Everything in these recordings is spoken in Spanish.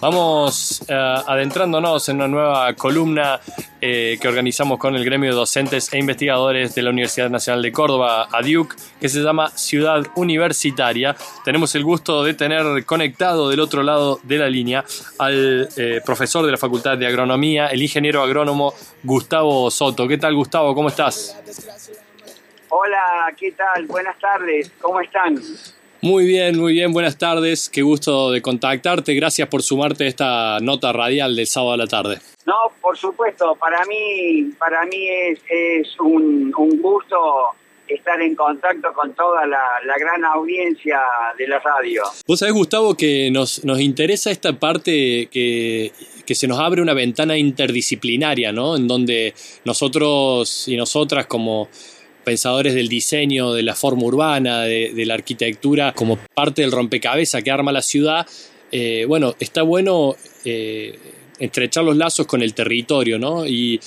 Vamos eh, adentrándonos en una nueva columna eh, que organizamos con el gremio de docentes e investigadores de la Universidad Nacional de Córdoba, ADIUC, que se llama Ciudad Universitaria. Tenemos el gusto de tener conectado del otro lado de la línea al eh, profesor de la Facultad de Agronomía, el ingeniero agrónomo Gustavo Soto. ¿Qué tal, Gustavo? ¿Cómo estás? Hola, ¿qué tal? Buenas tardes, ¿cómo están? Muy bien, muy bien, buenas tardes, qué gusto de contactarte, gracias por sumarte a esta nota radial del sábado a la tarde. No, por supuesto, para mí, para mí es, un, gusto estar en contacto con toda la, gran audiencia de la radio. Vos sabés, Gustavo, que nos, nos interesa esta parte que, que se nos abre una ventana interdisciplinaria, ¿no? En donde nosotros y nosotras como pensadores del diseño, de la forma urbana, de, la arquitectura, como parte del rompecabezas que arma la ciudad, eh, bueno, está bueno eh, estrechar los lazos con el territorio, ¿no? Y,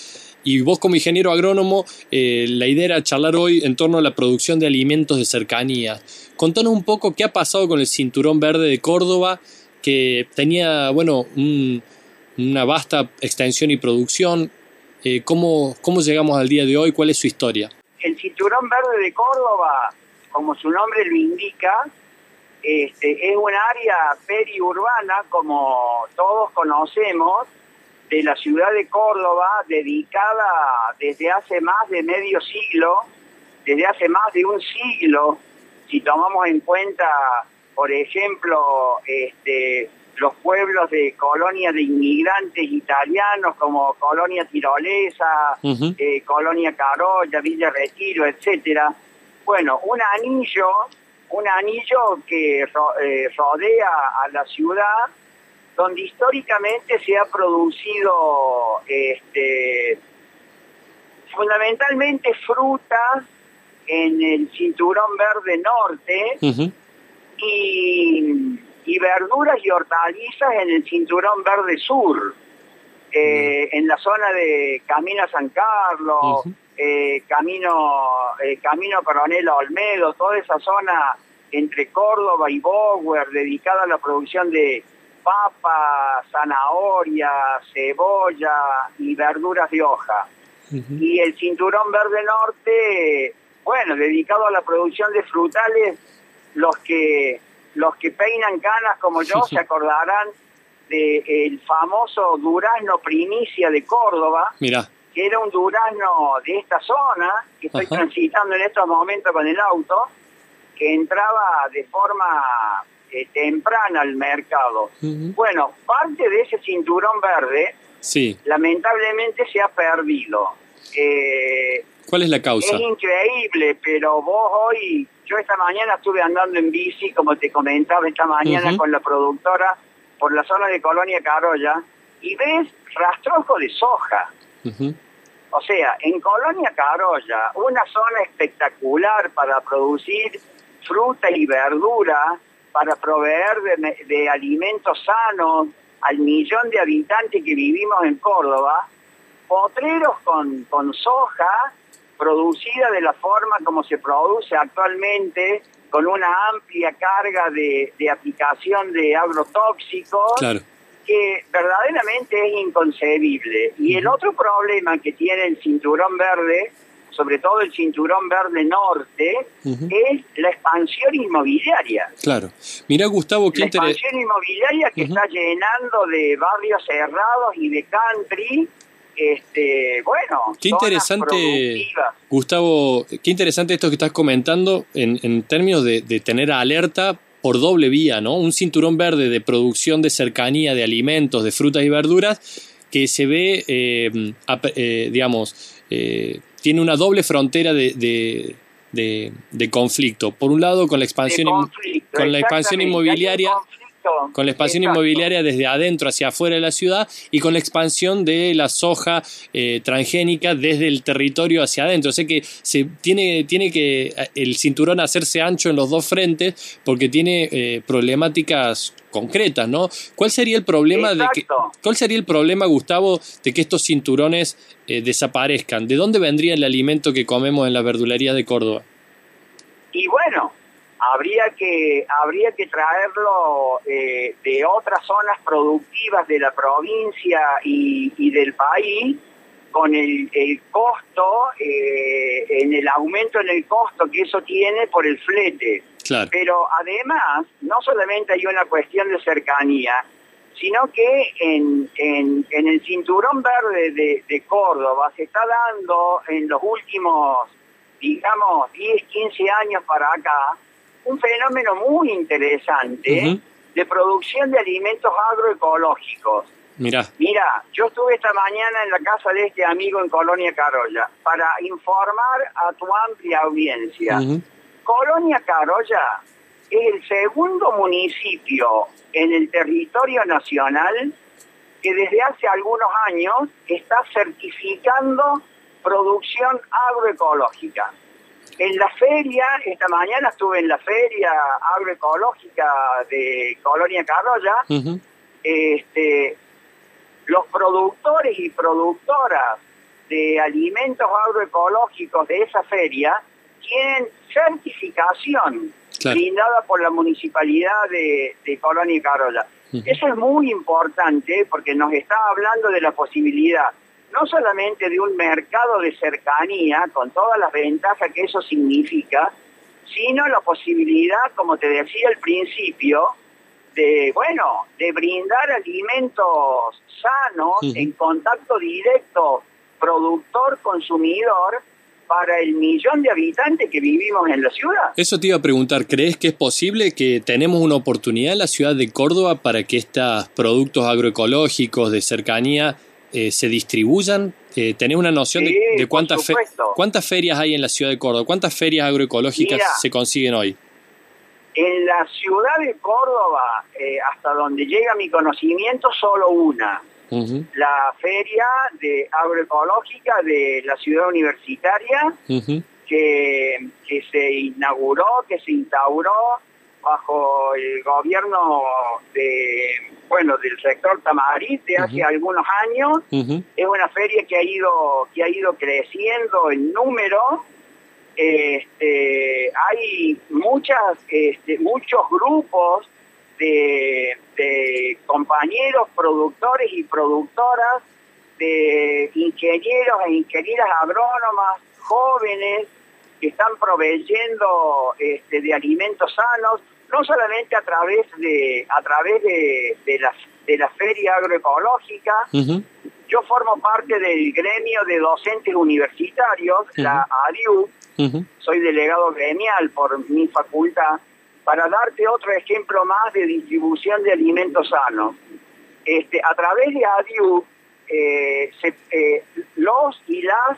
vos como ingeniero agrónomo, eh, la idea era charlar hoy en torno a la producción de alimentos de cercanía. Contanos un poco qué ha pasado con el Cinturón Verde de Córdoba, que tenía, bueno, una vasta extensión y producción. ¿cómo, ¿Cómo llegamos al día de hoy? ¿Cuál es su historia? El Cinturón Verde de Córdoba, como su nombre lo indica, este, es un área periurbana, como todos conocemos, de la ciudad de Córdoba, dedicada desde hace más de medio siglo, desde hace más de un siglo, si tomamos en cuenta, por ejemplo, este, los pueblos de colonias de inmigrantes italianos como Colonia Tirolesa, eh, Colonia Carolla, Villa Retiro, etcétera. Bueno, un anillo, un anillo que eh, rodea a la ciudad, donde históricamente se ha producido este, fundamentalmente frutas en el cinturón verde norte y y verduras y hortalizas en el cinturón verde sur, eh, en la zona de Camino San Carlos, eh, Camino, eh, Camino Coronel Olmedo, toda esa zona entre Córdoba y Bower, dedicada a la producción de papa, zanahoria, cebolla y verduras de hoja. Y el cinturón verde norte, bueno, dedicado a la producción de frutales, los que los que peinan canas como yo se acordarán del famoso durazno primicia de Córdoba, que era un durazno de esta zona, que estoy transitando en estos momentos con el auto, que entraba de forma eh, temprana al mercado. Bueno, parte de ese cinturón verde, sí. lamentablemente se ha perdido. Eh, ¿Cuál es la causa? Es increíble, pero vos hoy yo esta mañana estuve andando en bici, como te comentaba esta mañana con la productora, por la zona de Colonia Carolla, y ves rastrojo de soja. O sea, en Colonia Carolla, una zona espectacular para producir fruta y verdura, para proveer de, de alimentos sanos al millón de habitantes que vivimos en Córdoba, potreros con, con soja producida de la forma como se produce actualmente, con una amplia carga de, aplicación de agrotóxicos, que verdaderamente es inconcebible. Y el otro problema que tiene el cinturón verde, sobre todo el cinturón verde norte, es la expansión inmobiliaria. Claro. Mira, Gustavo, qué La expansión inmobiliaria que está llenando de barrios cerrados y de country este, bueno, qué interesante, Gustavo, qué interesante esto que estás comentando en, en términos de, tener alerta por doble vía, ¿no? Un cinturón verde de producción de cercanía de alimentos, de frutas y verduras que se ve, eh, eh, digamos, eh, tiene una doble frontera de, de, conflicto. Por un lado, con la expansión, con la expansión inmobiliaria con la expansión inmobiliaria desde adentro hacia afuera de la ciudad y con la expansión de la soja eh, transgénica desde el territorio hacia adentro. O sea que se tiene, tiene que eh, el cinturón hacerse ancho en los dos frentes porque tiene eh, problemáticas concretas, ¿no? ¿Cuál sería el problema de que, cuál sería el problema, Gustavo, de que estos cinturones desaparezcan? ¿De dónde vendría el alimento que comemos en la verdulería de Córdoba? Y bueno, habría que habría que traerlo eh, de otras zonas productivas de la provincia y, del país con el, costo eh, en el aumento en el costo que eso tiene por el flete. Pero además no solamente hay una cuestión de cercanía sino que en, en, el cinturón verde de, de Córdoba se está dando en los últimos digamos 10 15 años para acá un fenómeno muy interesante de producción de alimentos agroecológicos. Mira. Mira, yo estuve esta mañana en la casa de este amigo en Colonia Carolla para informar a tu amplia audiencia. Colonia Carolla es el segundo municipio en el territorio nacional que desde hace algunos años está certificando producción agroecológica. En la feria, esta mañana estuve en la feria agroecológica de Colonia Carroya, este, los productores y productoras de alimentos agroecológicos de esa feria tienen certificación brindada por la municipalidad de, Colonia Carolla. Eso es muy importante porque nos está hablando de la posibilidad no solamente de un mercado de cercanía, con todas las ventajas que eso significa, sino la posibilidad, como te decía al principio, de, bueno, de brindar alimentos sanos en contacto directo productor-consumidor para el millón de habitantes que vivimos en la ciudad. Eso te iba a preguntar, ¿crees que es posible que tenemos una oportunidad en la ciudad de Córdoba para que estos productos agroecológicos de cercanía eh, se distribuyan? Eh, ¿Tenés una noción de, cuántas, cuántas ferias hay en la ciudad de Córdoba? ¿Cuántas ferias agroecológicas se consiguen hoy? En la ciudad de Córdoba, eh, hasta donde llega mi conocimiento, solo una. La feria de agroecológica de la ciudad universitaria, que, que se inauguró, que se instauró bajo el gobierno de bueno del sector Tamarit de hace algunos años. Es una feria que ha ido que ha ido creciendo en número. Este, hay muchas este, muchos grupos de, de compañeros productores y productoras de ingenieros e ingenieras agrónomas jóvenes que están proveyendo este, de alimentos sanos no solamente a través de a través de, de la de la feria agroecológica yo formo parte del gremio de docentes universitarios la ADIU soy delegado gremial por mi facultad para darte otro ejemplo más de distribución de alimentos sanos. Este a través de ADIU eh, eh, los y las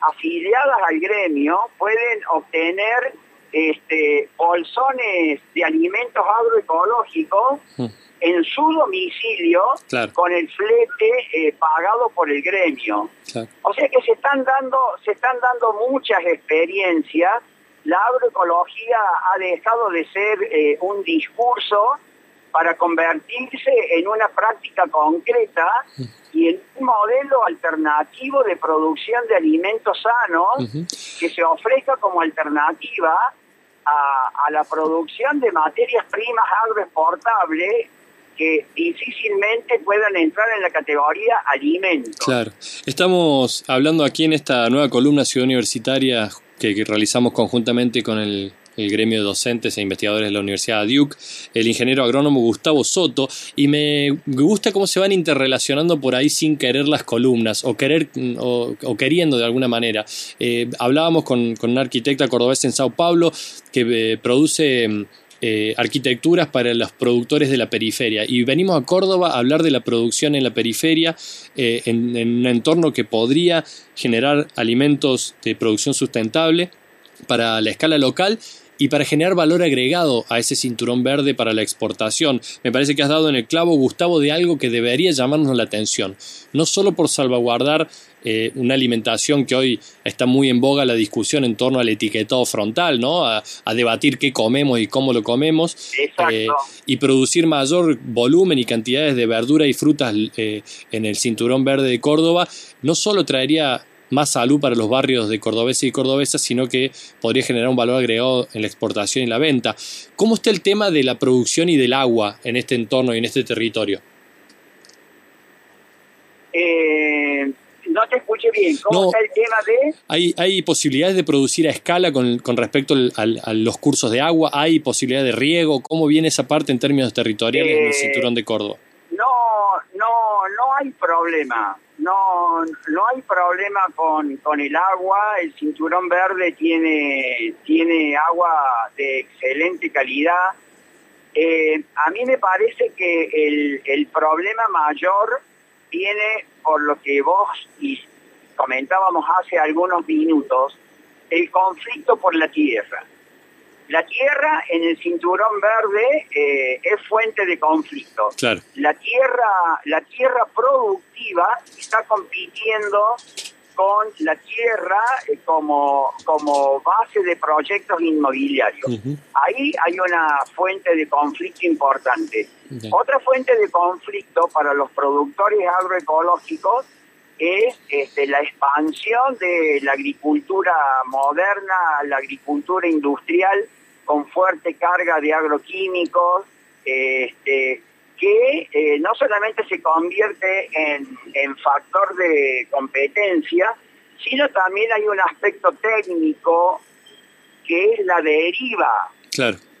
afiliadas al gremio pueden obtener este, bolsones de alimentos agroecológicos mm. en su domicilio con el flete eh, pagado por el gremio. O sea que se están dando se están dando muchas experiencias. La agroecología ha dejado de ser eh, un discurso para convertirse en una práctica concreta mm. y en un modelo alternativo de producción de alimentos sanos que se ofrezca como alternativa a, la producción de materias primas agroexportables que difícilmente puedan entrar en la categoría alimentos. Claro. Estamos hablando aquí en esta nueva columna Ciudad Universitaria que realizamos conjuntamente con el el gremio de docentes e investigadores de la Universidad de Duke, el ingeniero agrónomo Gustavo Soto, y me gusta cómo se van interrelacionando por ahí sin querer las columnas o, querer, o, queriendo de alguna manera. Eh, hablábamos con, con, una arquitecta cordobesa en Sao Paulo que eh, produce... Eh, arquitecturas para los productores de la periferia. Y venimos a Córdoba a hablar de la producción en la periferia, en, un entorno que podría generar alimentos de producción sustentable para la escala local y para generar valor agregado a ese cinturón verde para la exportación. Me parece que has dado en el clavo, Gustavo, de algo que debería llamarnos la atención, no solo por salvaguardar eh, una alimentación que hoy está muy en boga la discusión en torno al etiquetado frontal, ¿no? A, debatir qué comemos y cómo lo comemos eh, y producir mayor volumen y cantidades de verduras y frutas eh, en el cinturón verde de Córdoba, no solo traería más salud para los barrios de cordobeses y cordobesas, sino que podría generar un valor agregado en la exportación y la venta. ¿Cómo está el tema de la producción y del agua en este entorno y en este territorio? Eh, no te escuché bien. ¿Cómo está el tema de...? Hay, hay posibilidades de producir a escala con, con respecto a los cursos de agua, hay posibilidad de riego. ¿Cómo viene esa parte en términos territoriales en el eh, cinturón de Córdoba? No, no, no hay problema. No, no hay problema con, con el agua. El cinturón verde tiene, tiene agua de excelente calidad. Eh, a mí me parece que el, el problema mayor viene por lo que vos comentábamos hace algunos minutos, el conflicto por la tierra. La tierra en el cinturón verde eh, es fuente de conflicto. La tierra, la tierra productiva está compitiendo con la tierra eh, como, como base de proyectos inmobiliarios. Ahí hay una fuente de conflicto importante. Otra fuente de conflicto para los productores agroecológicos es este, la expansión de la agricultura moderna, la agricultura industrial con fuerte carga de agroquímicos, este, que eh, no solamente se convierte en, factor de competencia, sino también hay un aspecto técnico que es la deriva.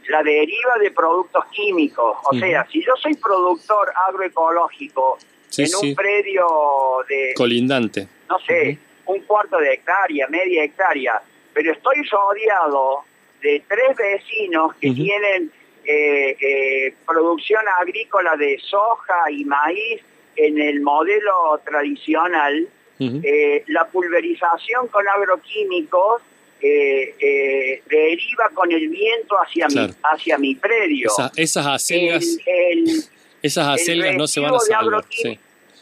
La deriva de productos químicos. O sea, si yo soy productor agroecológico en un predio de... Colindante. No sé, un cuarto de hectárea, media hectárea, pero estoy rodeado de tres vecinos que tienen eh, eh, producción agrícola de soja y maíz en el modelo tradicional, eh, la pulverización con agroquímicos deriva con el viento hacia, mi, hacia mi predio. esas acelgas, esas acelgas no se van a salvar.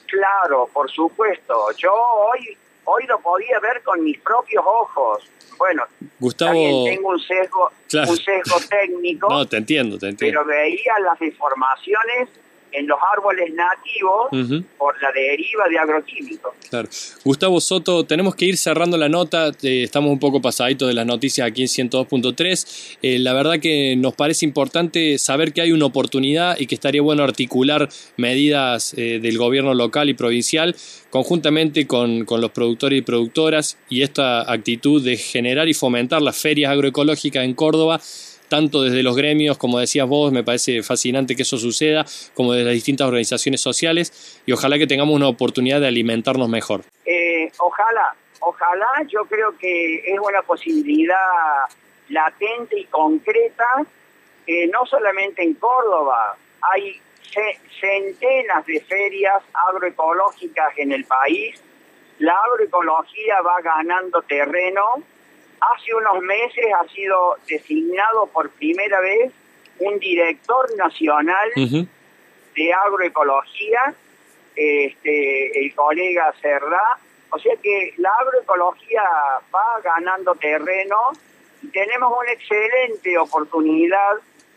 Claro, por supuesto. Yo hoy, hoy lo podía ver con mis propios ojos bueno, Gustavo, tengo un sesgo, un sesgo técnico. no, te entiendo, te entiendo. Pero veía las deformaciones en los árboles nativos por la deriva de agroquímicos. Claro. Gustavo Soto, tenemos que ir cerrando la nota, eh, estamos un poco pasaditos de las noticias aquí en 102.3. Eh, la verdad que nos parece importante saber que hay una oportunidad y que estaría bueno articular medidas eh, del gobierno local y provincial conjuntamente con, con los productores y productoras y esta actitud de generar y fomentar las ferias agroecológicas en Córdoba tanto desde los gremios, como decías vos, me parece fascinante que eso suceda, como desde las distintas organizaciones sociales, y ojalá que tengamos una oportunidad de alimentarnos mejor. Eh, ojalá, ojalá, yo creo que es una posibilidad latente y concreta, no solamente en Córdoba, hay centenas de ferias agroecológicas en el país, la agroecología va ganando terreno, Hace unos meses ha sido designado por primera vez un director nacional de agroecología, este, el colega Serra. O sea que la agroecología va ganando terreno y tenemos una excelente oportunidad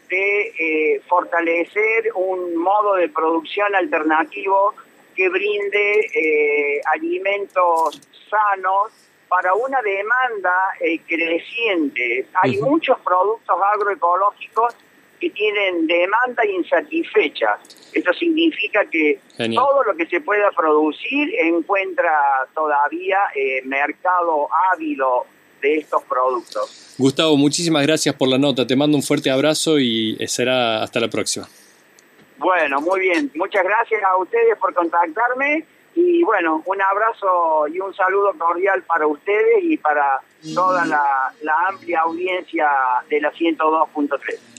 de eh, fortalecer un modo de producción alternativo que brinde eh, alimentos sanos para una demanda eh, creciente. Hay muchos productos agroecológicos que tienen demanda insatisfecha. Esto significa que todo lo que se pueda producir encuentra todavía eh, mercado ávido de estos productos. Gustavo, muchísimas gracias por la nota. Te mando un fuerte abrazo y eh, será hasta la próxima. Bueno, muy bien. Muchas gracias a ustedes por contactarme y bueno, un abrazo y un saludo cordial para ustedes y para toda la, amplia audiencia de la 102.3.